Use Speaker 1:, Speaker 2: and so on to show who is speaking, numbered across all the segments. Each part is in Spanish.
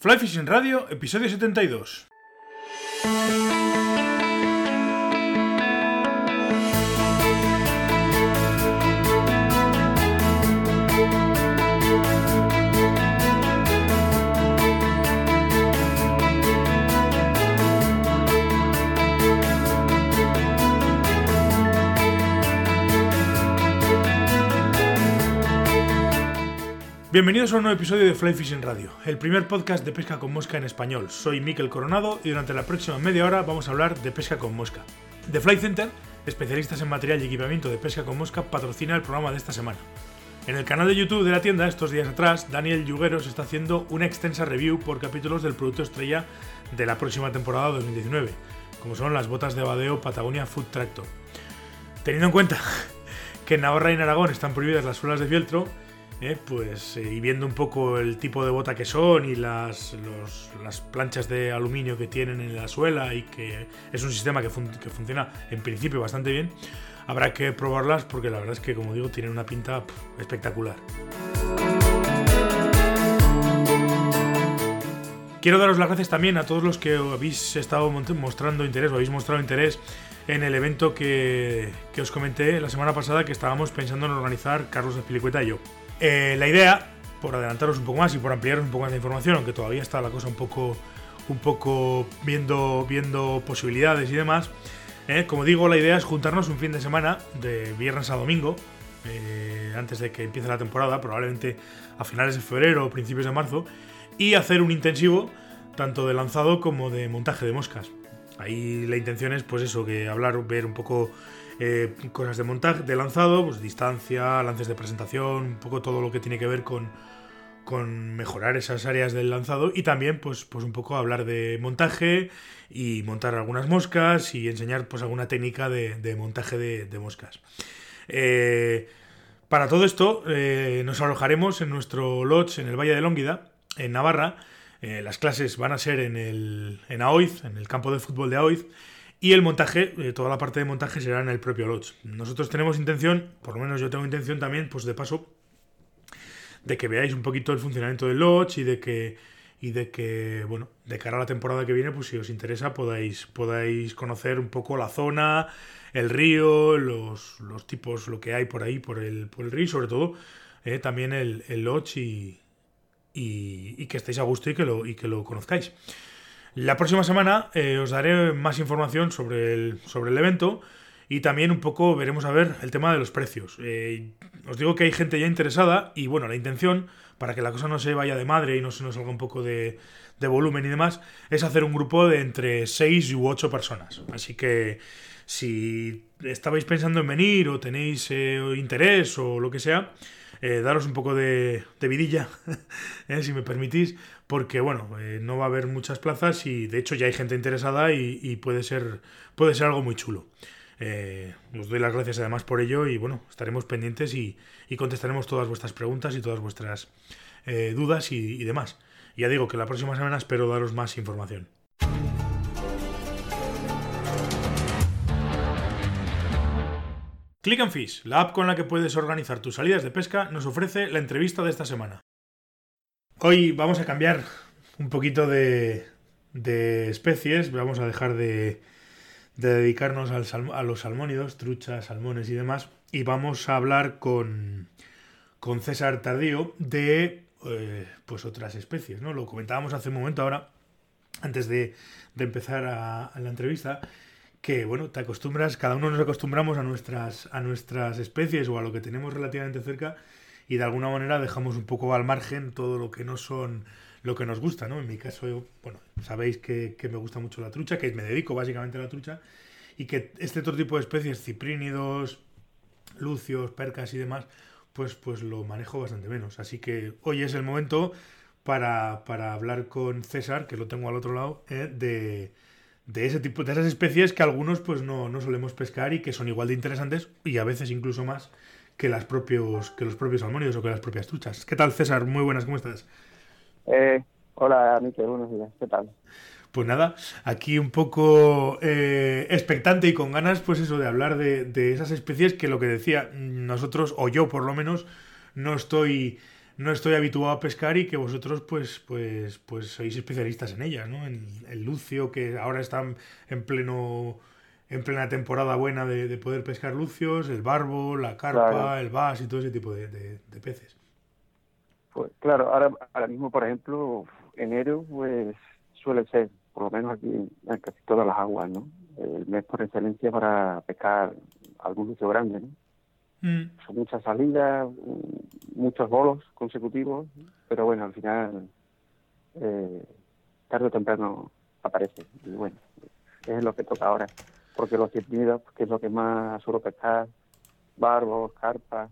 Speaker 1: Fly Fishing Radio, episodio 72. Bienvenidos a un nuevo episodio de Fly Fishing Radio, el primer podcast de pesca con mosca en español. Soy Miquel Coronado y durante la próxima media hora vamos a hablar de pesca con mosca. The Fly Center, especialistas en material y equipamiento de pesca con mosca, patrocina el programa de esta semana. En el canal de YouTube de la tienda, estos días atrás, Daniel Yugueros está haciendo una extensa review por capítulos del producto estrella de la próxima temporada 2019, como son las botas de badeo Patagonia Food Tractor. Teniendo en cuenta que en Navarra y en Aragón están prohibidas las suelas de fieltro, eh, pues eh, y viendo un poco el tipo de bota que son y las, las planchas de aluminio que tienen en la suela y que es un sistema que, funciona en principio bastante bien, habrá que probarlas porque la verdad es que como digo tienen una pinta espectacular. Quiero daros las gracias también a todos los que habéis estado mostrando interés o habéis mostrado interés en el evento que, que, os comenté la semana pasada que estábamos pensando en organizar Carlos Espilicueta y yo. Eh, la idea, por adelantaros un poco más y por ampliaros un poco más de información, aunque todavía está la cosa un poco, un poco viendo, viendo posibilidades y demás, eh, como digo, la idea es juntarnos un fin de semana, de viernes a domingo, eh, antes de que empiece la temporada, probablemente a finales de febrero o principios de marzo, y hacer un intensivo tanto de lanzado como de montaje de moscas. Ahí la intención es, pues eso, que hablar, ver un poco eh, cosas de montaje, de lanzado, pues distancia, lances de presentación, un poco todo lo que tiene que ver con, con mejorar esas áreas del lanzado y también pues, pues un poco hablar de montaje y montar algunas moscas y enseñar pues alguna técnica de, montaje de, moscas. Eh, para todo esto eh, nos alojaremos en nuestro lodge en el Valle de Lónguida, en Navarra. las clases van a ser en, el, en Aoiz, en el campo de fútbol de Aoiz. Y el montaje, eh, toda la parte de montaje será en el propio Lodge. Nosotros tenemos intención, por lo menos yo tengo intención también, pues de paso, de que veáis un poquito el funcionamiento del Lodge y de que, y de que, bueno, de cara a la temporada que viene, pues si os interesa podáis, podáis conocer un poco la zona, el río, los, tipos, lo que hay por ahí, por el, por el río, y sobre todo eh, también el, Lodge y, y, que estéis a gusto y que lo, y que lo conozcáis. La próxima semana eh, os daré más información sobre el, sobre el evento y también un poco veremos a ver el tema de los precios. Eh, os digo que hay gente ya interesada y bueno, la intención, para que la cosa no se vaya de madre y no se nos salga un poco de, volumen y demás, es hacer un grupo de entre 6 u 8 personas. Así que si estabais pensando en venir o tenéis eh, interés o lo que sea, daros un poco de, vidilla, si me permitís, porque bueno, eh, no va a haber muchas plazas y de hecho ya hay gente interesada y, puede, ser, puede ser algo muy chulo. Eh, os doy las gracias además por ello y bueno, estaremos pendientes y, contestaremos todas vuestras preguntas y todas vuestras eh, dudas y, demás. ya digo que la próxima semana espero daros más información. Click and Fish, la app con la que puedes organizar tus salidas de pesca, nos ofrece la entrevista de esta semana. Hoy vamos a cambiar un poquito de, especies, vamos a dejar de, dedicarnos a los salmónidos, truchas, salmones y demás, y vamos a hablar con, César Tardío de eh, pues otras especies, ¿no? Lo comentábamos hace un momento ahora, antes de, empezar a, la entrevista, que bueno, te acostumbras, cada uno nos acostumbramos a nuestras, a nuestras especies o a lo que tenemos relativamente cerca y de alguna manera dejamos un poco al margen todo lo que no son lo que nos gusta, ¿no? En mi caso, bueno, sabéis que, me gusta mucho la trucha, que me dedico básicamente a la trucha, y que este otro tipo de especies, ciprínidos, lucios, percas y demás, pues, pues lo manejo bastante menos. Así que hoy es el momento para, hablar con César, que lo tengo al otro lado, ¿eh? de, de, ese tipo, de esas especies que algunos pues no, no solemos pescar y que son igual de interesantes y a veces incluso más que, las propios, que los propios salmónidos o que las propias truchas. ¿Qué tal, César? Muy buenas, ¿cómo estás?
Speaker 2: Eh, hola, Miquel, buenos días. ¿Qué tal?
Speaker 1: Pues nada, aquí un poco eh, expectante y con ganas, pues eso, de hablar de, esas especies que lo que decía, nosotros, o yo por lo menos, no estoy no estoy habituado a pescar y que vosotros pues pues pues sois especialistas en ellas, ¿no? En el lucio que ahora están en pleno en plena temporada buena de, poder pescar lucios, el barbo, la carpa, el bass y todo ese tipo de, peces.
Speaker 2: Pues claro, ahora, ahora mismo, por ejemplo, enero pues suele ser, por lo menos aquí en casi todas las aguas, ¿no? El mes por excelencia para pescar algún lucio grande, ¿no? Mm. Son muchas salidas, muchos bolos consecutivos, pero bueno, al final, eh, tarde o temprano aparece. Y bueno, es lo que toca ahora porque los ciprínidos, que es lo que más suelo pescar, barbos, carpas,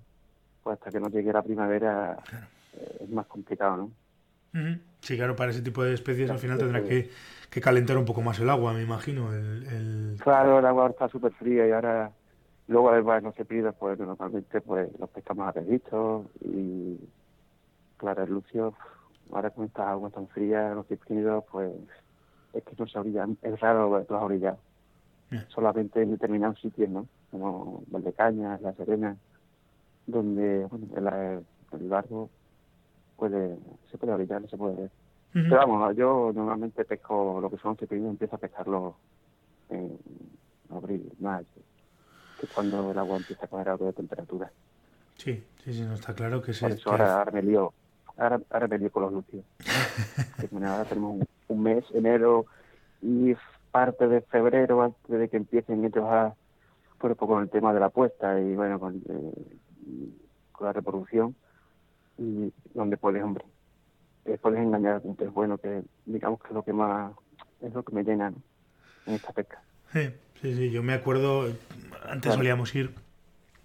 Speaker 2: pues hasta que no llegue la primavera eh, es más complicado, ¿no?
Speaker 1: Sí, claro, para ese tipo de especies al final tendrá que, calentar un poco más el agua, me imagino. El,
Speaker 2: Claro, el agua está súper fría y ahora, luego además los cepidos, pues normalmente pues los pescamos a peditos y, claro, el lucio, ahora con estas aguas tan frías, los ciprínidos, pues es que no se orillan, es raro verlos orillados solamente en determinados sitios, ¿no? Como Valdecañas, La Serena, donde bueno, el, el barco puede, se puede brillar, se puede ver. Pero vamos, yo normalmente pesco lo que son cepillos, empiezo a pescarlo en abril, mayo, que es cuando el agua empieza a coger algo de temperatura.
Speaker 1: Sí, sí, sí, no está claro que
Speaker 2: se... Por eso ahora, ahora, me lío, ahora, ahora me lío con los lucios. ahora tenemos un, un mes, enero, y parte de febrero, antes de que empiecen ellos a, por poco con el tema de la apuesta y bueno, con, eh, con la reproducción, y donde puedes, hombre, eh, puedes engañar a pez bueno, que digamos que es lo que más, es lo que me llena en esta pesca.
Speaker 1: Sí, sí, sí, yo me acuerdo, antes solíamos ir,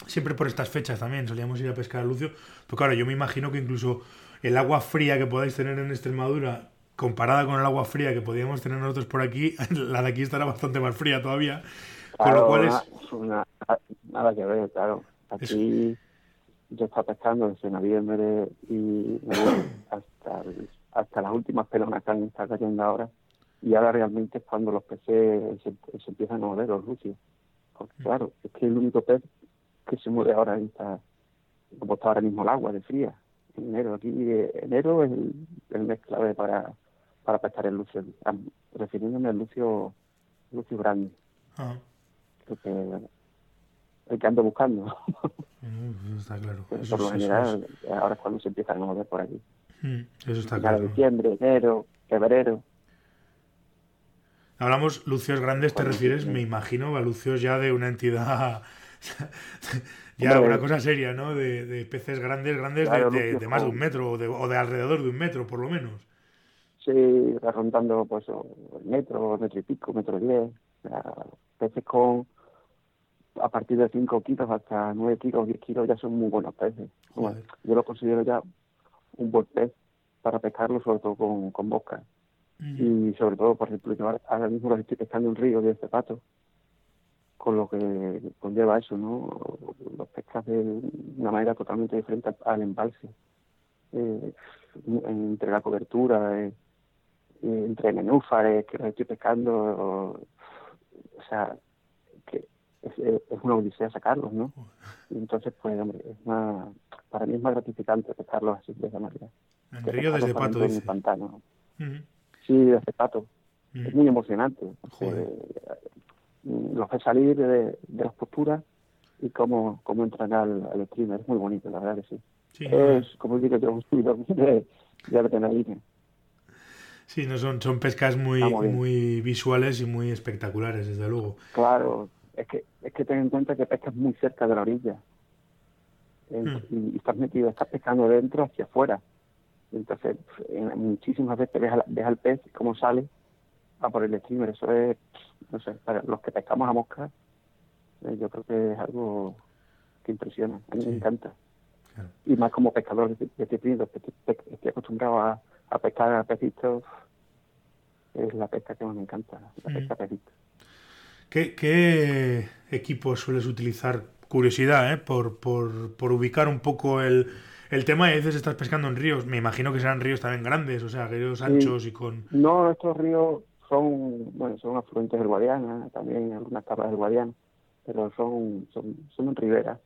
Speaker 1: siempre por estas fechas también, solíamos ir a pescar a Lucio, pero claro, yo me imagino que incluso el agua fría que podáis tener en Extremadura comparada con el agua fría que podíamos tener nosotros por aquí, la de aquí estará bastante más fría todavía. con lo cual es...
Speaker 2: nada que ver, claro. Aquí yo estaba pescando desde noviembre y hasta, hasta las últimas pelonas que han estado cayendo ahora. Y ahora realmente es cuando los peces se, empiezan a mover, los lucios. Porque mm. claro, es que el único pez que se mueve ahora está, como está ahora mismo el agua de fría. En enero, aquí enero es el, el mes clave para, para pescar el lucio, refiriéndome al lucio, lucio grande. Ah. el que ando buscando.
Speaker 1: Mm, está claro.
Speaker 2: por lo general, ahora es cuando se empiezan a mover por aquí.
Speaker 1: Mm, eso está claro.
Speaker 2: diciembre, enero, febrero.
Speaker 1: Hablamos, lucios grandes, ¿te refieres? Me imagino a lucios ya de una entidad, ya una cosa seria, ¿no? De, peces grandes, grandes de, más de un metro o de, o de alrededor de un metro, por lo menos.
Speaker 2: Sí, rondando pues el metro, metro y pico, metro diez. peces con a partir de 5 kilos hasta 9 kilos, 10 kilos ya son muy buenos peces. yo lo considero ya un buen pez para pescarlo, sobre todo con, con boca. Y sobre todo, por ejemplo, yo ahora mismo lo estoy pescando en un río de pato, con lo que conlleva eso, ¿no? Los pescas de una manera totalmente diferente al embalse. Eh, entre la cobertura, eh, entre nenúfares que estoy pescando, o, sea, que es, una odisea sacarlos, ¿no? Y entonces, pues, hombre, es más, para mí es más gratificante pescarlos así de esa manera.
Speaker 1: En río desde pato, dice.
Speaker 2: pantano. Sí, desde pato. Es muy emocionante. los ve salir de, las posturas y cómo, cómo entran al, al streamer. Es muy bonito, la verdad que sí. es, como digo yo, un de, de adrenalina.
Speaker 1: Sí, no son, son pescas muy, muy visuales y muy espectaculares, desde luego.
Speaker 2: Claro, es que, es que ten en cuenta que pescas muy cerca de la orilla. Hmm. y, estás metido, estás pescando dentro hacia afuera. Entonces, muchísimas veces ves, ves al pez cómo sale a por el streamer. Eso es, no sé, para los que pescamos a mosca, eh, yo creo que es algo que impresiona. A mí me encanta. Y más como pescador de, de, que estoy acostumbrado a a pescar a pecitos es la pesca que más me encanta, la pesca a pecitos.
Speaker 1: ¿Qué, ¿Qué equipos sueles utilizar? Curiosidad, ¿eh? Por, por, por ubicar un poco el, el tema y a veces estás pescando en ríos. Me imagino que serán ríos también grandes, o sea, ríos anchos y con...
Speaker 2: No, estos ríos son, bueno, son afluentes del Guadiana, también algunas capas del Guadiana, pero son, son, son en riberas,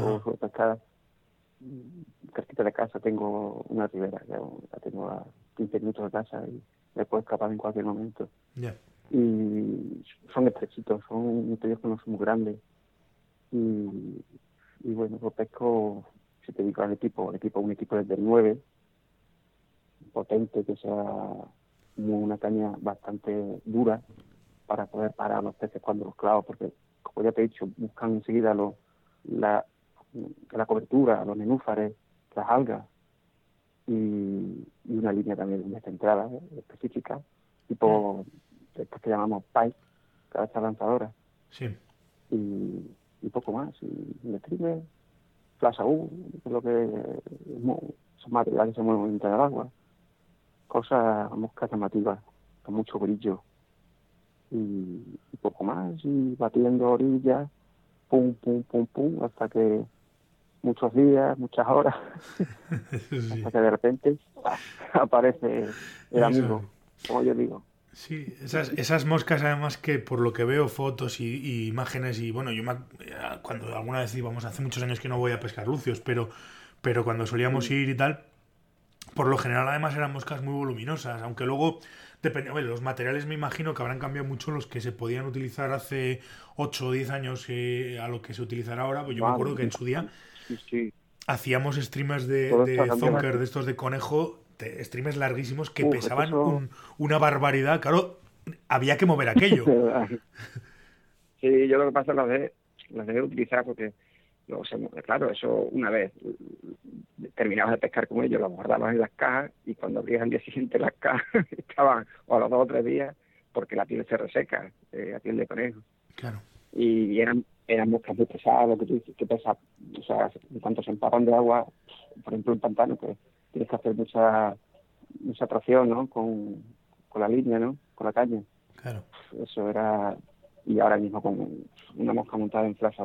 Speaker 2: o pescadas cerquita de casa tengo una ribera, la tengo a 15 minutos de casa y me puedo escapar en cualquier momento. Y son estrechitos, son que no son muy grandes. Y, y bueno, pues pesco, si te digo al equipo, el equipo, un equipo desde el 9, potente, que sea una caña bastante dura para poder parar los peces cuando los clavo, porque como ya te he dicho, buscan enseguida los, la, la cobertura, los nenúfares, las algas y, una línea también descentrada, ¿eh? específica, tipo estas que llamamos pipe, cabeza lanzadora.
Speaker 1: Sí.
Speaker 2: Y, y poco más. Y streamer, flash U, lo que son materiales que se mueven entre el agua. Cosas, moscas llamativas, con mucho brillo. Y, y poco más, y batiendo orillas, pum, pum, pum, pum, hasta que muchos días, muchas horas, hasta que de repente aparece el amigo, como yo digo.
Speaker 1: Sí, esas, esas moscas además que por lo que veo fotos y, imágenes y bueno, yo cuando alguna vez íbamos, hace muchos años que no voy a pescar lucios, pero, pero cuando solíamos ir y tal, por lo general además eran moscas muy voluminosas, aunque luego depende, bueno, los materiales me imagino que habrán cambiado mucho los que se podían utilizar hace 8 o 10 años eh, a lo que se utilizará ahora, pues yo me acuerdo que en su día hacíamos streamers de, de Zonker, de estos de conejo, streamers larguísimos que pesaban una barbaridad. Claro, había que mover aquello.
Speaker 2: sí, yo lo que pasa es que las dejé utilizar porque, claro, eso una vez terminabas de pescar con ellos, los guardabas en las cajas y cuando abrías el día siguiente las cajas estaban, o a los dos o tres días, porque la piel se reseca, eh, la piel de conejo.
Speaker 1: Claro.
Speaker 2: Y eran eran moscas muy pesadas, lo que tú dices, que pesa, o sea, cuanto se empapan de agua, por ejemplo en pantano, pues tienes que hacer mucha mucha tracción, ¿no? Con, con la línea, ¿no? Con la caña.
Speaker 1: Claro.
Speaker 2: Eso era... Y ahora mismo con una mosca montada en flash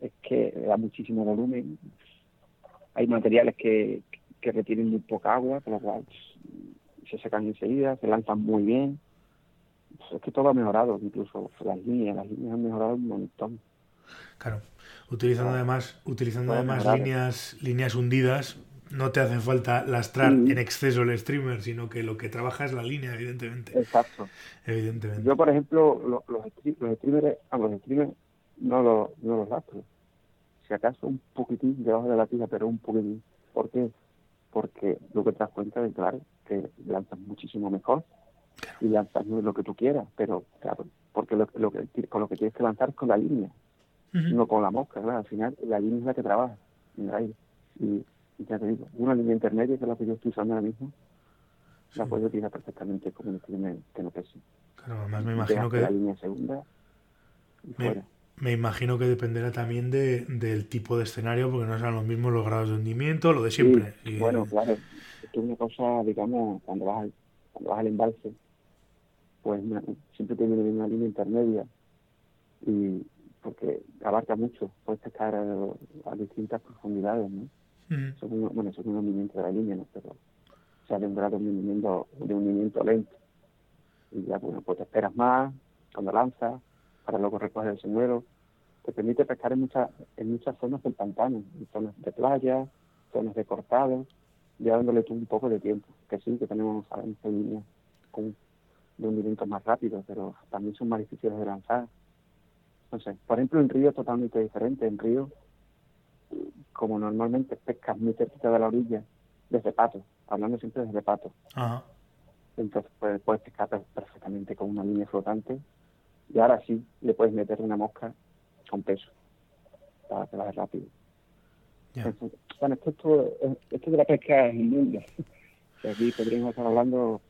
Speaker 2: es que da muchísimo volumen. Hay materiales que, que retienen muy poca agua, con lo cual se secan enseguida, se lanzan muy bien. Es que todo ha mejorado, incluso las líneas, las líneas han mejorado un montón.
Speaker 1: Claro, utilizando además, utilizando además líneas, líneas hundidas, no te hace falta lastrar en exceso el streamer, sino que lo que trabaja es la línea, evidentemente.
Speaker 2: Exacto.
Speaker 1: Evidentemente.
Speaker 2: Yo, por ejemplo, los, los, streamers, ah, los streamers no los, no los lastro. Si acaso un poquitín debajo de la tija, pero un poquitín. ¿Por qué? Porque lo que te das cuenta es, claro, que lanzas muchísimo mejor y lanzas lo que tú quieras, pero claro, porque lo, lo que, con lo que tienes que lanzar es con la línea, no con la mosca, claro. Al final, la línea es la que trabaja en el aire. Y ya te digo, una línea intermedia, que es la que yo estoy usando ahora mismo, la puedo utilizar perfectamente como un streamer que no pese.
Speaker 1: Claro, además me imagino que...
Speaker 2: La línea segunda
Speaker 1: me, imagino que dependerá también de, del tipo de escenario, porque no serán los mismos los grados de hundimiento, lo de siempre.
Speaker 2: Bueno, claro, es una cosa, digamos, cuando vas al, cuando vas al embalse, pues siempre tiene una línea intermedia y porque abarca mucho, puedes pescar a, a distintas profundidades, ¿no? son, bueno, son un movimiento de la línea, ¿no? pero se ha lembrado un movimiento, de un movimiento lento. Y ya, bueno, pues te esperas más cuando lanzas, para luego recoger el señuelo. Te permite pescar en muchas, en muchas zonas del pantano, en zonas de playa, zonas de cortado, ya dándole tú un poco de tiempo. Que sí, que tenemos esta línea con de movimientos más rápido, pero también son más difíciles de lanzar. Sé, por ejemplo, en río es totalmente diferente. En río como normalmente pescas muy cerquita de la orilla, desde pato, hablando siempre desde pato. Entonces puedes, puedes pescar perfectamente con una línea flotante y ahora sí le puedes meter una mosca con peso para que vaya rápido. bueno, esto, esto, de la pesca es un mundo. Aquí podríamos estar hablando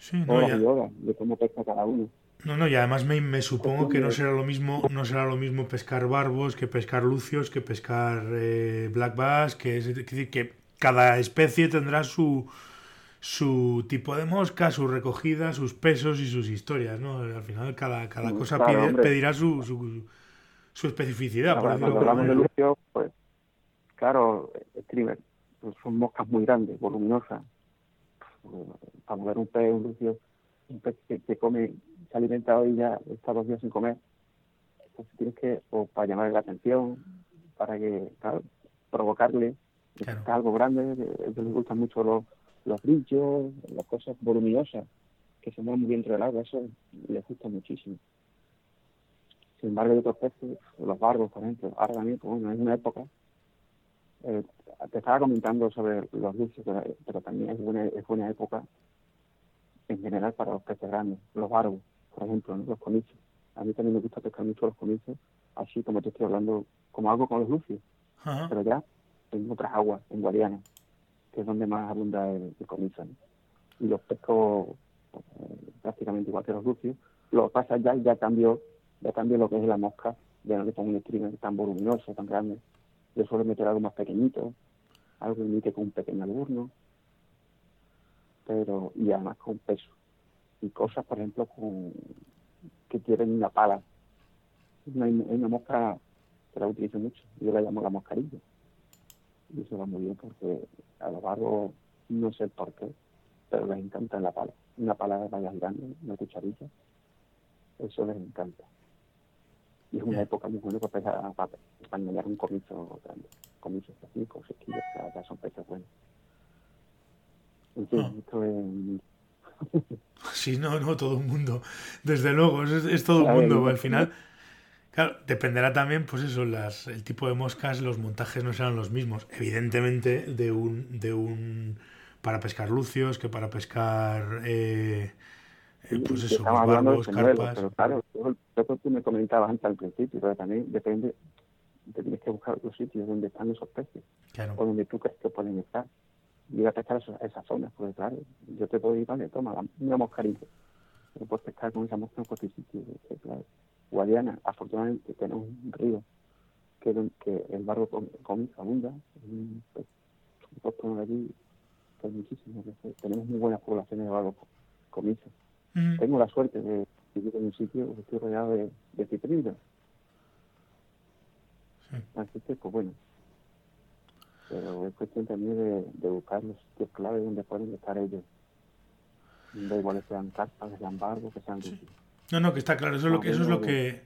Speaker 1: sí, no,
Speaker 2: de cómo pesca cada uno.
Speaker 1: No, no, y además me, me supongo que no será lo mismo, no será lo mismo pescar barbos que pescar lucios, que pescar eh, black bass, que es decir que cada especie tendrá su su tipo de mosca, su recogida, sus pesos y sus historias, ¿no? Al final cada, cada cosa pedirá su, su, su especificidad.
Speaker 2: por cuando hablamos de lucio, pues claro, streamer, pues son moscas muy grandes, voluminosas. Para mover un pez, un lucio, un pez que, que come se ha alimentado y ya está dos días sin comer. Entonces tienes que, o para llamar la atención, para que, claro, provocarle algo grande, que les gustan mucho los, los brillos, las cosas voluminosas que se mueven muy bien dentro del agua, eso les gusta muchísimo. Sin embargo, hay otros peces, los barbos, por ejemplo, ahora también, pues, bueno, en una época, eh, te estaba comentando sobre los lucios, pero, también es buena, es buena época en general para los peces grandes, los barbos, por ejemplo, los comicios. A mí también me gusta pescar mucho los comicios, así como te estoy hablando, como algo con los lucios, pero ya en otras aguas, en Guadiana, que es donde más abunda el, el Y los pesco eh, prácticamente igual que los lucios. Lo que pasa ya, ya cambió, ya cambió lo que es la mosca, ya no le pongo un streamer tan voluminoso, tan grande. Yo suelo meter algo más pequeñito, algo que con un pequeño alburno, pero, y además con peso. Y cosas, por ejemplo, con que tienen una pala. Una, una mosca que la utilizo mucho, yo la llamo la moscarilla. Y eso va muy bien porque a lo largo, no sé por qué, pero les encanta la pala una palabra vaya grande, una cucharilla, eso les encanta. Y es una época muy buena para, para, para un comiso grande, 5 o 6 kilos, ya son peces buenos. En fin, ah. esto es...
Speaker 1: Sí, no, no, todo el mundo. Desde luego, es, todo el mundo. al final, claro, dependerá también, pues eso, las, el tipo de moscas, los montajes no serán los mismos. Evidentemente, de un, de un para pescar lucios, que para pescar, eh, eh pues eso, barbos, carpas.
Speaker 2: Pero claro, lo que tú me comentabas antes al principio, pero también depende, te tienes que buscar los sitios donde están esos peces, o donde tú crees que pueden estar. Y ir a pescar esas, esas zonas, porque claro, yo te puedo ir, vale, toma, una moscarilla. Pero puedes pescar con esa mosca en cualquier sitio. Claro. Guadiana, afortunadamente tenemos un río que, que el barro con, abunda, un, de allí muchísimo. Tenemos muy buenas poblaciones de Tengo la suerte de vivir en un sitio que estoy rodeado de, de citrinos. Así que, pues bueno. Pero es cuestión también de, de buscar los sitios clave donde pueden estar ellos. Da igual que sean carpas, que sean barcos, que sean...
Speaker 1: No, no, que está claro. Eso es lo que... Eso es lo que...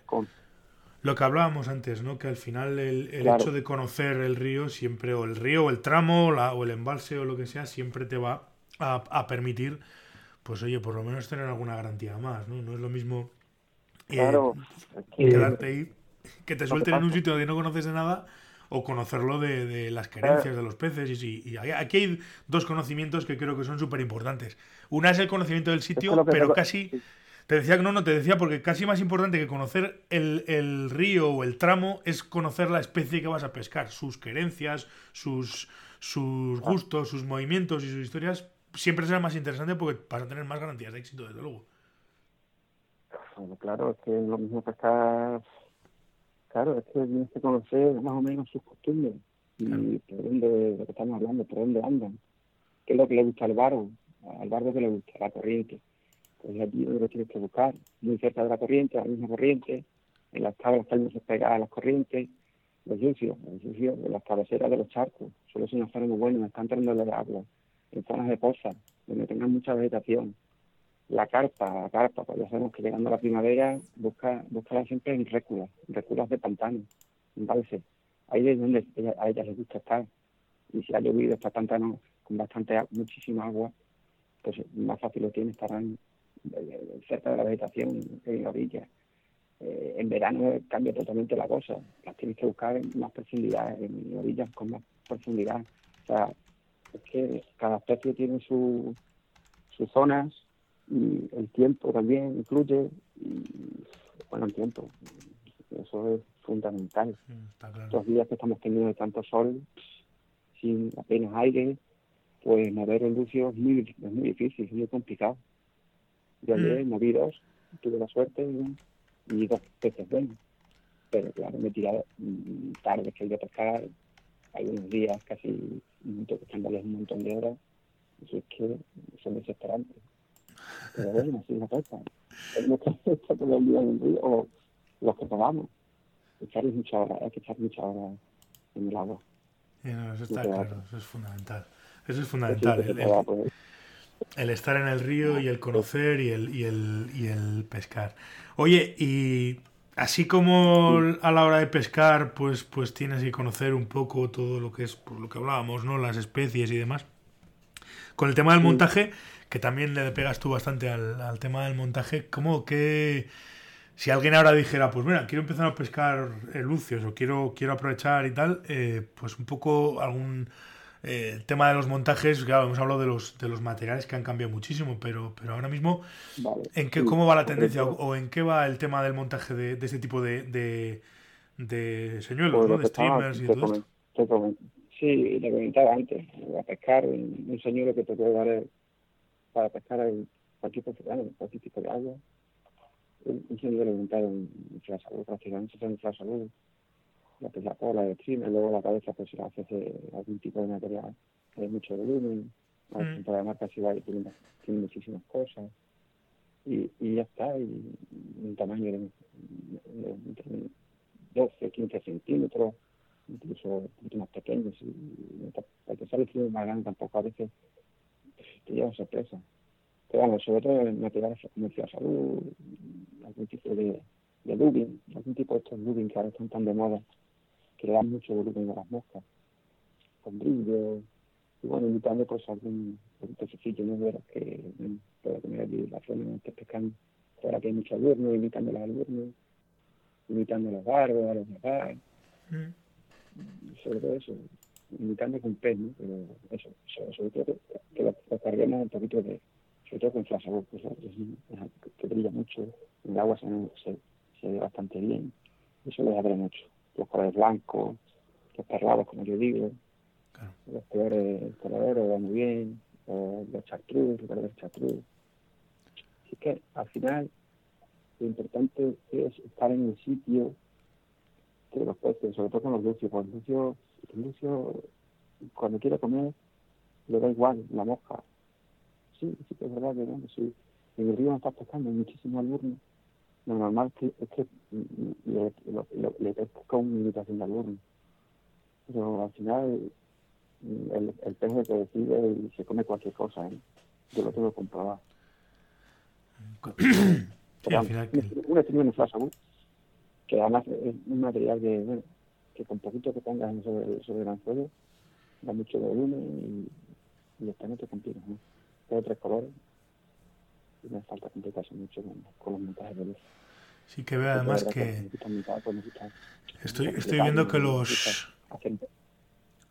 Speaker 1: Lo que hablábamos antes, ¿no? Que al final el, el hecho de conocer el río siempre, o el río, o el tramo, o el embalse, o lo que sea, siempre te va a, a, permitir, pues oye, por lo menos tener alguna garantía más, ¿no? No es lo mismo
Speaker 2: eh,
Speaker 1: quedarte ahí, que te suelten en un sitio donde no conoces de nada, o conocerlo de, de las creencias de los peces. Y, y, aquí hay dos conocimientos que creo que son súper importantes. Una es el conocimiento del sitio, pero casi... Te decía que no, no, te decía porque casi más importante que conocer el, el, río o el tramo es conocer la especie que vas a pescar, sus querencias, sus, sus ah. gustos, sus movimientos y sus historias. Siempre será más interesante porque vas a tener más garantías de éxito, desde luego.
Speaker 2: claro, es que lo mismo pescar. Claro, es que tienes que conocer más o menos sus costumbres y por dónde, de lo que estamos hablando, por dónde andan, qué es lo que le gusta al barro, al barro que le gusta, la corriente. Pues allí lo tienes que buscar, muy cerca de la corriente, la misma corriente, en las tablas se pegadas a las corrientes, los yucios, los yucios las cabeceras de los charcos, suele ser una zona muy buena, están entrando de agua, en zonas de pozas, donde tengan mucha vegetación. La carpa, la carpa, pues ya sabemos que llegando la primavera, busca, búscala siempre en réculas, réculas de pantano, en balse. Ahí es donde a ellas les gusta estar. Y si ha llovido, está pantano con bastante, muchísima agua, pues más fácil lo tiene, estarán cerca de la vegetación en la orilla. Eh, en verano cambia totalmente la cosa, las tienes que buscar en más profundidad, en orillas con más profundidad. O sea, es que cada especie tiene su, sus zonas y el tiempo también influye y bueno, el tiempo, eso es fundamental. Los días que estamos teniendo de tanto sol, sin apenas aire, pues mover el lucio es muy, es muy difícil, es muy complicado. Yo ayer mm. moví dos, tuve la suerte y, dos peces buenos. Pero claro, me he tirado mm, tarde que iba a pescar, algunos días casi echándoles un montón de horas. Y es que son desesperantes. Pero bueno, así es la cosa. Tenemos que estar todo el día en el río, o los que podamos. Echarles mucha hora, hay que echar mucha hora en el agua.
Speaker 1: eso está claro, eso es fundamental. Eso es fundamental. El estar en el río y el conocer y el, y el, y el pescar. Oye, y así como a la hora de pescar, pues, pues tienes que conocer un poco todo lo que es, por lo que hablábamos, ¿no? Las especies y demás. Con el tema del montaje, que también le pegas tú bastante al, tema del montaje, ¿cómo que si alguien ahora dijera, pues mira, quiero empezar a pescar lucios o quiero, quiero aprovechar y tal, eh, pues un poco algún eh, el tema de los montajes, claro, hemos hablado de los, de los materiales que han cambiado muchísimo, pero, pero ahora mismo, ¿en qué, ¿cómo va la tendencia o, en qué va el tema del montaje de, de este tipo de, de, de señuelos, pues de streamers y todo esto?
Speaker 2: Sí, le comentaba antes, a pescar un, señuelo que te puede dar para pescar en cualquier, cualquier tipo de agua. Un, señuelo montado en salud, prácticamente en la, pues, la cola de cine, luego la cabeza pues se hace algún tipo de material de mucho volumen, mm. para la marca tiene, tiene muchísimas cosas y, y ya está, y un tamaño de, de, 12, 15 centímetros, incluso un poquito más pequeños, y el que sale el más grande tampoco a veces te lleva sorpresa. Pero vamos, sobre todo en materiales como la salud, algún tipo de, de lubing, algún tipo de estos lubing que ahora están tan de moda, que le dan mucho volumen a las moscas, con brillo, y bueno, imitando pues algún, pececillo ¿no? de que pueda tener allí la zona en que pescando, ahora que hay mucho alburno, imitando los alburnos, imitando los barbos, a los papás, mm. sobre todo eso, imitando con pez, ¿no? pero eso, sobre, todo que, lo, carguemos un poquito de, sobre todo con flasabor, pues, que, que brilla mucho, el agua se, se, se ve bastante bien, eso le abre mucho los colores blancos, los perlados, como yo digo, los colores coladeros van muy bien, los chartreux, los colores chartreux. Así que al final lo importante es estar en el sitio que los peces, sobre todo con los lucios, porque el lucio, cuando quiere comer le da igual la mosca. Sí, sí que es verdad que no, sí. en el río no estás pescando, hay muchísimo alburno lo normal es que, le, le, le pesca una invitación de alumno. Pero al final el, el pez que decide y se come cualquier cosa. ¿eh? Yo lo tengo comprobado. sí, al final. Una un que además es un material que, bueno, que con poquito que pongas sobre, sobre el anzuelo da mucho volumen y, y está no te complica. ¿no? Tiene tres colores me falta complicarse mucho con, los montajes de luz.
Speaker 1: Sí que veo además que estoy, estoy viendo que los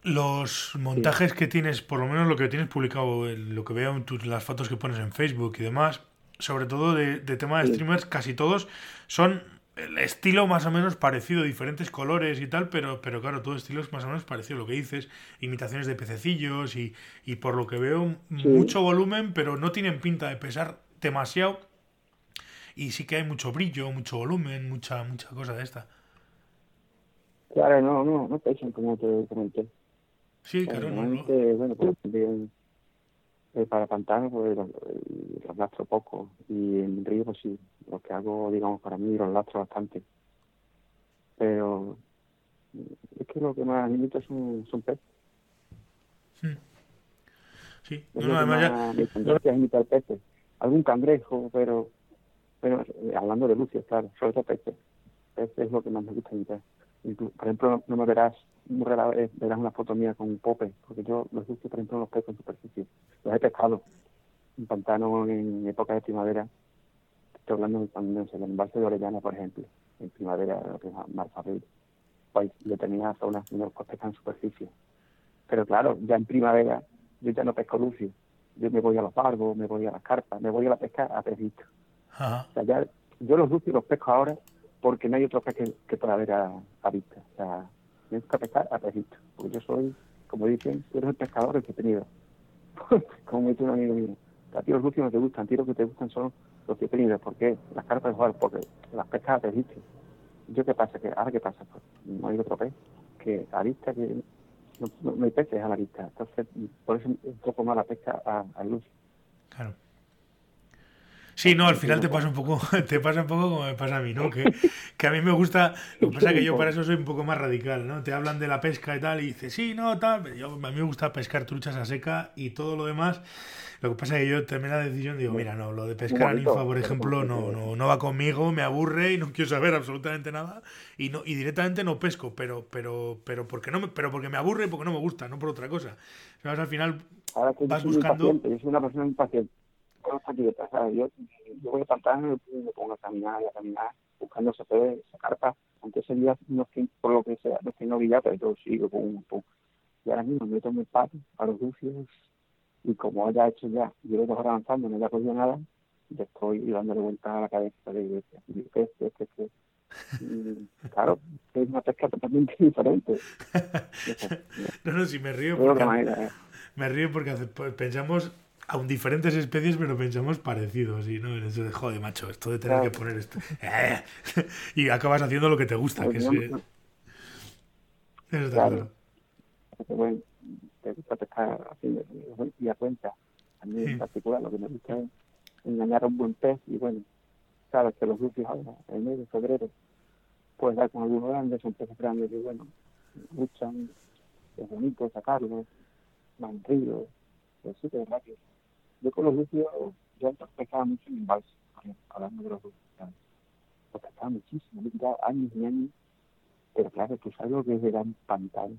Speaker 1: los montajes que tienes, por lo menos lo que tienes publicado, lo que veo en tus, las fotos que pones en Facebook y demás, sobre todo de, de tema de streamers, casi todos son el estilo más o menos parecido, diferentes colores y tal, pero, pero claro, todo estilo es más o menos parecido. Lo que dices, imitaciones de pececillos y, y por lo que veo, mucho volumen, pero no tienen pinta de pesar demasiado. Y sí que hay mucho brillo, mucho volumen, mucha mucha cosa de esta.
Speaker 2: Claro, no, no, no pesan como te comenté.
Speaker 1: Sí, claro, no, no.
Speaker 2: Bueno, pues bien, eh, para pantano pues los, lastro poco y en río pues sí, lo que hago digamos para mí los lastro bastante. Pero es que lo que más limita son, son peces.
Speaker 1: Hmm. Sí, no, no, además
Speaker 2: ya... es imitar peces algún cangrejo, pero, pero eh, hablando de lucios, claro, sobre todo peces. Peces es lo que más me gusta imitar. Por ejemplo, no me verás, muy rara vez verás una foto mía con un pope, porque yo los lucios, por ejemplo, los pesco en superficie. Los he pescado en pantano en época de primavera. Estoy hablando en el embalse de Orellana, por ejemplo, en primavera, marzo, abril. Pues tenía zonas los pescan en superficie. Pero claro, ya en primavera yo ya no pesco lucio yo me voy a los barbos, me voy a las carpas, me voy a la pesca a pecito. O sea, ya, yo los lucios los pesco ahora porque no hay otro pez que, que pueda ver a, a, vista. O sea, me gusta pescar a pecito. Porque yo soy, como dicen, tú eres el pescador entretenido. como dice un amigo mío. A ti los lucios no te gustan, a ti los que te gustan son los entretenidos. ¿Por qué? Las carpas de jugar, porque las pescas a pecito. ¿Yo qué pasa? que ¿Ahora qué pasa? Pues no hay otro pez que a vista que no, hay peces a la vista. Entonces, por eso un poco más la pesca a, luz.
Speaker 1: Claro. Sí, no, al final te pasa un poco, te pasa un poco como me pasa a mí, ¿no? Que, que a mí me gusta, lo que pasa es que yo para eso soy un poco más radical, ¿no? Te hablan de la pesca y tal, y dices, sí, no, tal, yo, a mí me gusta pescar truchas a seca y todo lo demás. Lo que pasa es que yo tomé la decisión, digo, mira, no, lo de pescar a ninfa, por ejemplo, no, no, no va conmigo, me aburre y no quiero saber absolutamente nada. Y no, y directamente no pesco, pero, pero, pero porque no me, pero porque me aburre y porque no me gusta, no por otra cosa. ¿Sabes? Al final
Speaker 2: Ahora
Speaker 1: vas buscando.
Speaker 2: yo soy una persona impaciente. Con esta quieta, ¿sabes? Yo, yo voy a pantano y me pongo a caminar y a caminar, buscando ese pez, esa carpa. Antes ese día, no es que, por lo que sea, no es que no guía, pero yo sigo, pum, pum. Y ahora mismo me tomo el pato a los lucios y como haya hecho ya, llevo dos horas avanzando, no haya cogido nada, ya estoy dándole vuelta a la cabeza de ¿qué es qué es qué es? Y, claro, es una pesca totalmente diferente.
Speaker 1: No, no, si me río porque,
Speaker 2: manera, ¿eh?
Speaker 1: me río porque pues, pensamos aun diferentes especies, pero pensamos parecidos, y no, en eso de joder, macho, esto de tener
Speaker 2: Claro.
Speaker 1: que poner esto. Eh, y acabas haciendo lo que te gusta, que es, eh, eso está
Speaker 2: Claro. te gusta pescar y a cuenta. A mí
Speaker 1: Sí.
Speaker 2: en particular lo que me gusta es engañar a un buen pez y bueno, sabes que los lucios ahora, en enero, de febrero, puedes dar con algunos grandes, son peces grandes y bueno, luchan, es bonito sacarlos, van ríos, es súper rápido. Yo con los lucios, yo antes mucho en embalse, hablando de los. Los pescaba muchísimo, me tirado años y años, pero claro, tú sabes lo que es llegar pantano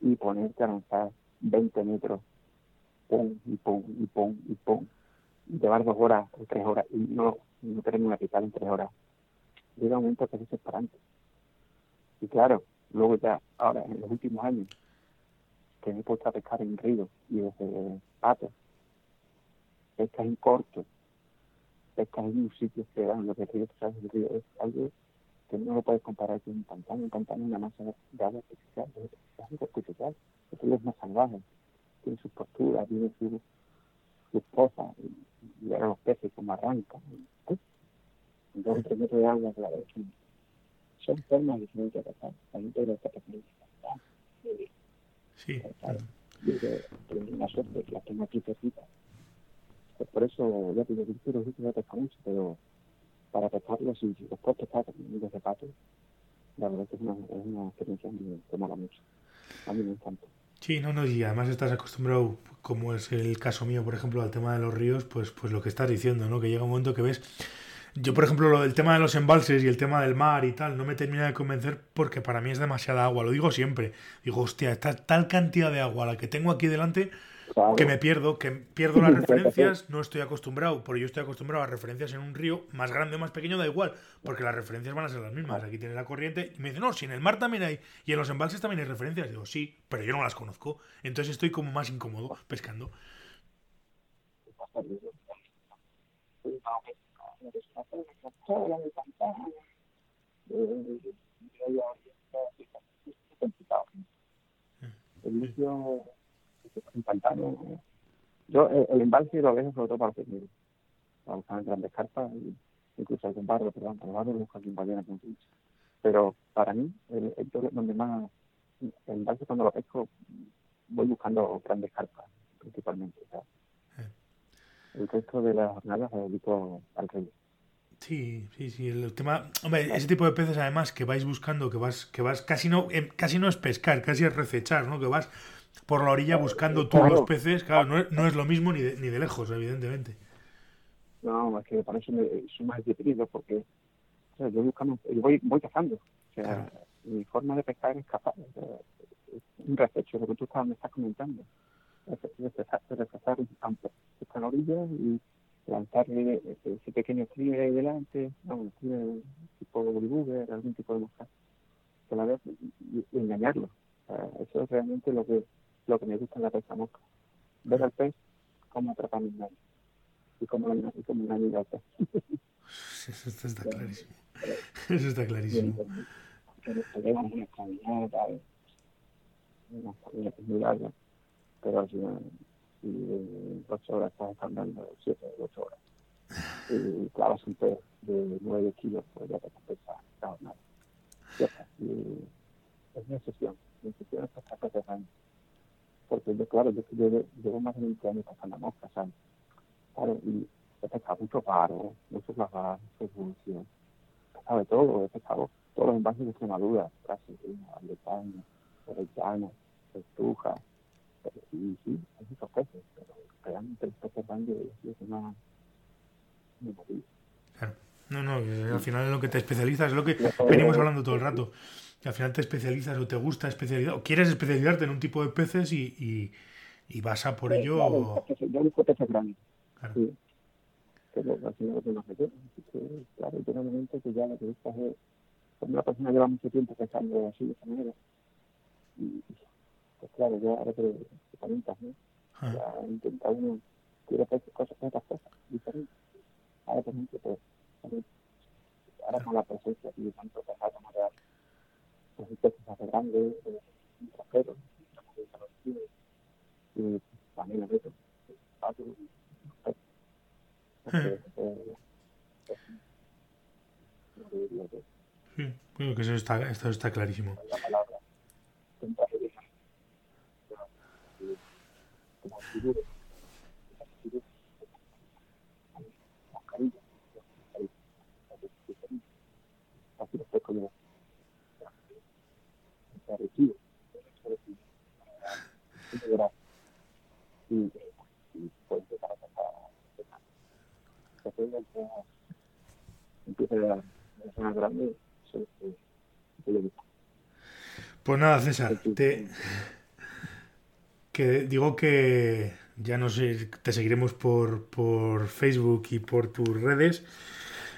Speaker 2: y ponerte a lanzar 20 metros, pum, y pum, y pum, y pum, y llevar dos horas o tres horas, y no, no tener una picada en tres horas. Llega un momento que es desesperante. Y claro, luego ya, ahora, en los últimos años, que me he puesto a pescar en río y desde patos, pescas en corto, pescas en un sitio que dan lo que río, sabes, el río es algo que no lo puedes comparar con un pantano. Un pantano es una masa de agua artificial, es algo artificial. El río es más salvaje, tiene sus posturas, tiene sus sus cosas, y, y ahora los peces como arrancan. En dos o tres metros de agua, claro, son, son formas diferentes de pasar. La gente lo está pasando
Speaker 1: Sí.
Speaker 2: Claro. Yo tengo una suerte que la tengo aquí cerquita. Por eso, ya digo, yo los últimos pescar mucho, pero para pescarlos, si puedes pescar pato, la verdad es una, es una experiencia que, mola mucho. A mí me encanta.
Speaker 1: Sí, no, no, y además estás acostumbrado, como es el caso mío, por ejemplo, al tema de los ríos, pues, pues lo que estás diciendo, ¿no? Que llega un momento que ves. Yo, por ejemplo, lo del tema de los embalses y el tema del mar y tal, no me termina de convencer porque para mí es demasiada agua, lo digo siempre. Digo, hostia, está tal cantidad de agua la que tengo aquí delante
Speaker 2: Claro,
Speaker 1: que me pierdo, que pierdo las
Speaker 2: Sí,
Speaker 1: referencias, no estoy acostumbrado, porque yo estoy acostumbrado a referencias en un río, más grande o más pequeño, da igual, porque las referencias van a ser las mismas. Aquí tienes la corriente y me dice, no, si en el mar también hay, y en los embalses también hay referencias. Digo, sí, pero yo no las conozco, entonces estoy como más incómodo pescando.
Speaker 2: El un pantano. Yo eh, el embalse lo dejo sobre todo para pequeños, para buscar grandes carpas, y incluso algún barro, perdón, para barro busco aquí en Ballena. Pero para mí, el, el donde más, el embalse cuando lo pesco, voy buscando grandes carpas, principalmente. ¿sabes? El resto de las jornadas lo dedico al río.
Speaker 1: Sí, sí, sí. El tema, hombre, ese tipo de peces además que vais buscando, que vas, que vas, casi no, eh, casi no es pescar, casi es recechar, ¿no? Que vas por la orilla buscando tú
Speaker 2: Claro.
Speaker 1: los peces, claro, no es, no es lo mismo ni de, ni de lejos, evidentemente.
Speaker 2: No, es que para eso me, soy más disciplinados porque o sea, yo buscando, yo voy, voy cazando. O sea,
Speaker 1: Claro.
Speaker 2: mi forma de pescar es cazar. O sea, es un reflejo, lo que tú estás, me estás comentando. Amplio. Está en la orilla y lanzarle ese, ese pequeño trío ahí delante, no, un trío tipo bolibuger, algún tipo de mosca, que la vez y, y engañarlo. O sea, eso es realmente lo que lo que me gusta en la pesca mosca. Ver al pez cómo atrapar mi engaño y cómo, y engañar al pez.
Speaker 1: Eso está, está clarísimo. Eso está clarísimo.
Speaker 2: Pero una caminata, una caminata muy larga, pero al final, si en ocho horas estás andando, siete o ocho horas, y clavas un pez de nueve kilos, pues ya te compensa. Ya está. Y es mi obsesión, mi obsesión es pescar peces grandes. Porque yo, claro, yo, yo llevo más de 20 años cazando moscas, ¿sabes? Claro, y he pescado mucho paro, mucho clavar, mucho evolución. He todo, he pescado todos los envases de Extremadura, Brasileña, Valdecaña, Orellana, Tortuga, y sí, hay muchos peces, pero realmente los peces grandes es una, una
Speaker 1: Claro. No, no, al final es lo que te especializas, es lo que venimos hablando todo el rato. al final te especializas o te gusta especializar, o quieres especializarte en un tipo de peces y, y, y vas a por ello.
Speaker 2: Claro, yo busco peces grandes. Claro. Sí. Pero al final lo que nos metemos. Claro, un momento que ya lo que buscas es. Cuando una persona lleva mucho tiempo pensando así de esa manera. Y pues claro, ya ahora te, te comentas, ¿no? Ah. Ya intenta uno, quiere hacer cosas, otras cosas diferentes. Ahora, por ejemplo, pues ahora con la presencia de tanto pesado como real, pues peces más grandes, trajeros, y también el reto, patio,
Speaker 1: Sí, creo que eso está, esto está clarísimo. La palabra, como como parecido y, y pues para que empiece a ser grande pues nada César te que digo que ya no sé te seguiremos por por Facebook y por tus redes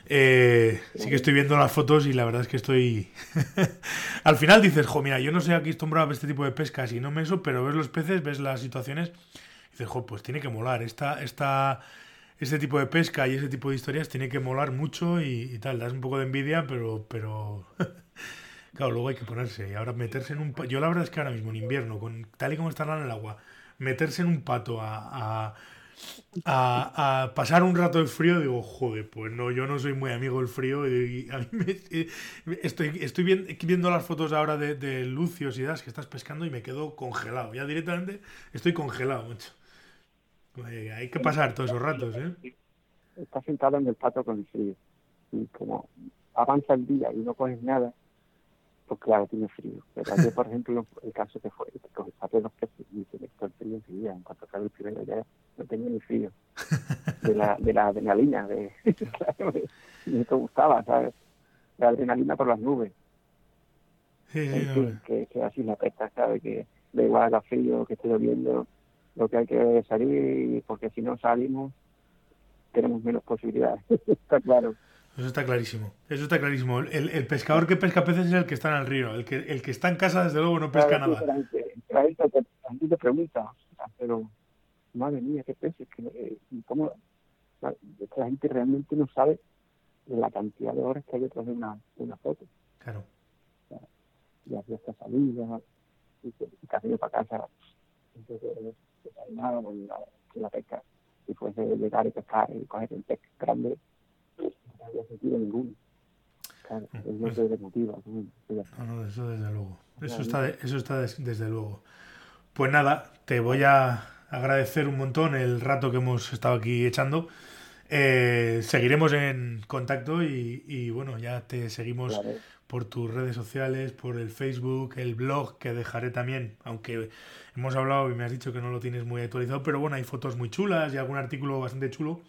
Speaker 1: eh, sí que estoy viendo las fotos y la verdad es que estoy... Al final dices, jo, mira, yo no sé acostumbrado a este tipo de pescas y no me eso, pero ves los peces, ves las situaciones y dices, jo, pues tiene que molar. Esta, esta, este tipo de pesca y ese tipo de historias tiene que molar mucho y, tal. Das un poco de envidia, pero... pero... claro, luego hay que ponerse. Y ahora meterse en un... Yo la verdad es que ahora mismo en invierno, con tal y como está en el agua, meterse en un pato a a, pasar un rato de frío, digo, joder, pues no, yo no soy muy amigo del frío. A estoy, estoy viendo, las fotos ahora de, de Lucios y das que estás pescando y me quedo congelado. Ya directamente estoy congelado, mucho. Hay que pasar todos esos ratos, ¿eh?
Speaker 2: Estás sentado en el pato con el frío. Y como avanza el día y no coges nada, pues claro, tiene frío. Pero ayer, por ejemplo, el caso que fue, que los y se me el frío enseguida. En cuanto sale el primero ya no tenía ni frío. De la, de la adrenalina, de, me gustaba, ¿sabes? La adrenalina por las nubes.
Speaker 1: Sí,
Speaker 2: que, que, así la pesca, ¿sabes? Que da igual haga frío, que esté lloviendo, lo que hay que salir, porque si no salimos, tenemos menos posibilidades. Está claro.
Speaker 1: Eso está clarísimo. Eso está clarísimo. El, el, pescador que pesca peces es el que está en el río. El que, el que está en casa, desde luego, no pesca nada.
Speaker 2: La gente, te, te pregunta, pero madre mía, qué peces. Que, eh, ¿cómo? La, gente realmente no sabe la cantidad de horas que hay detrás de una, una foto.
Speaker 1: Claro.
Speaker 2: Y hacía esta salida, y, y camino para casa. Entonces, nada, que la pesca, si fuese llegar y pescar y coger el pez grande no había sentido ninguno. Claro, mm, es lo que motiva.
Speaker 1: No, no, eso desde luego. Eso está, eso está desde luego. Pues nada, te voy a agradecer un montón el rato que hemos estado aquí echando. Eh, seguiremos en contacto y, y, bueno, ya te seguimos por tus redes sociales, por el Facebook, el blog que dejaré también, aunque hemos hablado y me has dicho que no lo tienes muy actualizado, pero bueno, hay fotos muy chulas y algún artículo bastante chulo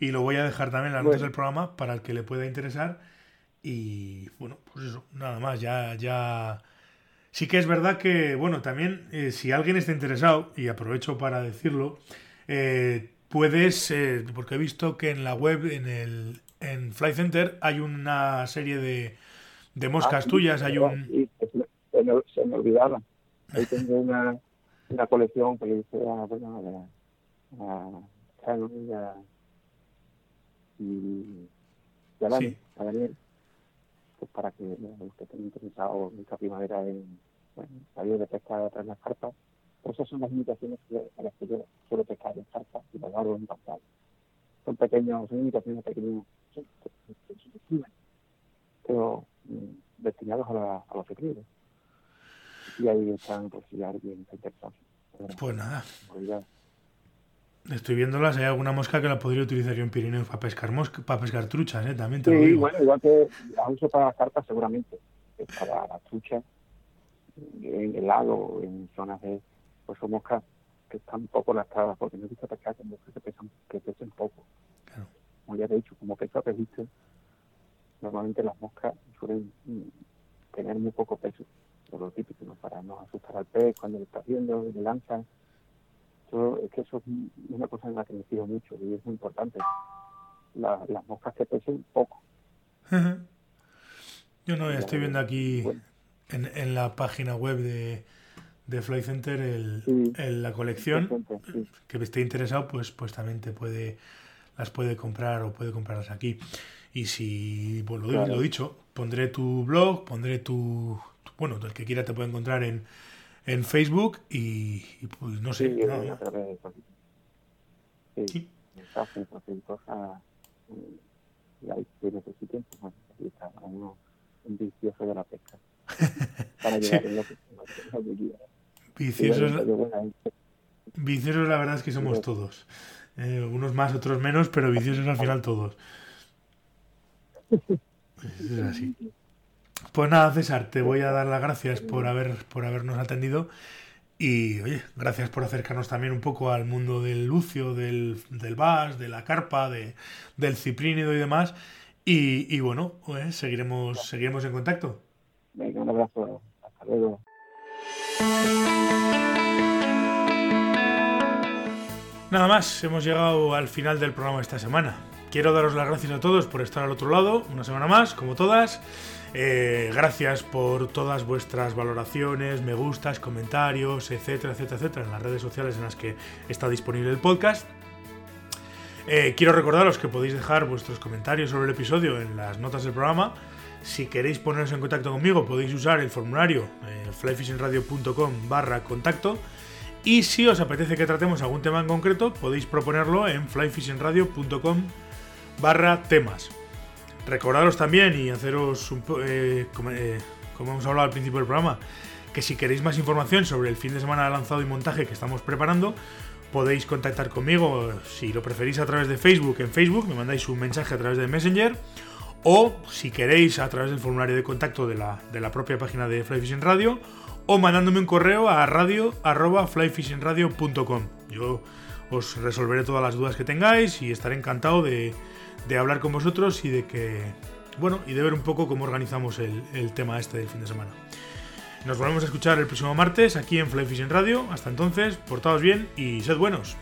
Speaker 1: y lo voy a dejar también en las notas del programa para el que le pueda interesar. Y bueno, pues eso, nada más, ya, ya. Sí que es verdad que, bueno, también eh, si alguien está interesado, y aprovecho para decirlo, eh, puedes, eh, porque he visto que en la web, en el en Fly Center, hay una serie de, de moscas ah, tuyas, hay un...
Speaker 2: Sí, se, me, se me olvidaba. Ahí tengo una, una colección que le hice a, bueno, a, a, a y, ya a, sí. a Daniel, pues para que los que estén interesados esta primavera en bueno, salir de pescar tras las carpas, pues esas son las limitaciones a las que yo suelo pescar en carpas y hago en pantalla. Son pequeños, son limitaciones pequeñas, pero mm, destinados a, la, a los. Y ahí están, pues si alguien está interesado.
Speaker 1: Pues nada. Estoy viéndolas, hay alguna mosca que la podría utilizar yo en Pirineos para pescar mosca, para pescar truchas, ¿eh? También te lo
Speaker 2: Sí,
Speaker 1: digo.
Speaker 2: bueno, igual que la uso para las carpas seguramente, que para las truchas en el lago, en zonas de, pues son moscas que están poco lastradas, porque no he visto pescar con moscas que pesan, que pesen poco.
Speaker 1: Claro.
Speaker 2: Como ya te he dicho, como peso a pejiste, normalmente las moscas suelen mm, tener muy poco peso, por lo típico, ¿no? para no asustar al pez cuando le estás viendo, le lanzan. Yo, es que eso es una cosa en la que me fijo mucho y es muy importante. La- las moscas que pesen poco.
Speaker 1: Yo no, ya estoy viendo aquí
Speaker 2: Bueno.
Speaker 1: en, en la página web de, de Fly Center el,
Speaker 2: Sí.
Speaker 1: el- la colección.
Speaker 2: Sí.
Speaker 1: Que esté interesado, pues, pues también te puede, las puede comprar o puede comprarlas aquí. Y si, bueno, lo,
Speaker 2: Claro.
Speaker 1: lo dicho, pondré tu blog, pondré tu, tu- bueno, el que quiera te puede encontrar en, en Facebook y, y, pues no sé,
Speaker 2: Sí,
Speaker 1: nada
Speaker 2: a
Speaker 1: más.
Speaker 2: través de eso. Sí,
Speaker 1: Sí.
Speaker 2: mensajes, cualquier cosa y ahí que necesiten, pues bueno, ahí está uno un vicioso de la pesca. Para
Speaker 1: Sí.
Speaker 2: llegar en lo que, lo que- lo que quiera. Y
Speaker 1: viciosos,
Speaker 2: bueno, yo, bueno, ahí-
Speaker 1: viciosos la verdad es que somos todos. Eh, unos más, otros menos, pero viciosos al final todos. Es así. Pues nada, César, te voy a dar las gracias por haber por habernos atendido y oye, gracias por acercarnos también un poco al mundo del lucio, del, del bass, de la carpa, de, del ciprínido y demás. Y, y bueno, pues, seguiremos, seguiremos en contacto.
Speaker 2: Venga, un abrazo. Hasta luego.
Speaker 1: Nada más, hemos llegado al final del programa de esta semana. Quiero daros las gracias a todos por estar al otro lado, una semana más, como todas. Eh, gracias por todas vuestras valoraciones, me gustas, comentarios, etcétera, etcétera, etcétera, en las redes sociales en las que está disponible el podcast. Eh, quiero recordaros que podéis dejar vuestros comentarios sobre el episodio en las notas del programa. Si queréis poneros en contacto conmigo, podéis usar el formulario eh, flyfishingradio.com barra contacto. Y si os apetece que tratemos algún tema en concreto, podéis proponerlo en flyfishingradio.com barra temas. Recordaros también y haceros un eh, como, eh, como hemos hablado al principio del programa, que si queréis más información sobre el fin de semana lanzado y montaje que estamos preparando, podéis contactar conmigo si lo preferís a través de Facebook. En Facebook me mandáis un mensaje a través de Messenger o si queréis a través del formulario de contacto de la, de la propia página de Fly Fishing Radio o mandándome un correo a radio arroba flyfishingradio.com. Yo os resolveré todas las dudas que tengáis y estaré encantado de, de hablar con vosotros y de que bueno y de ver un poco cómo organizamos el, el tema este del fin de semana. Nos volvemos a escuchar el próximo martes aquí en Fly Fishing Radio. Hasta entonces, portaos bien y sed buenos.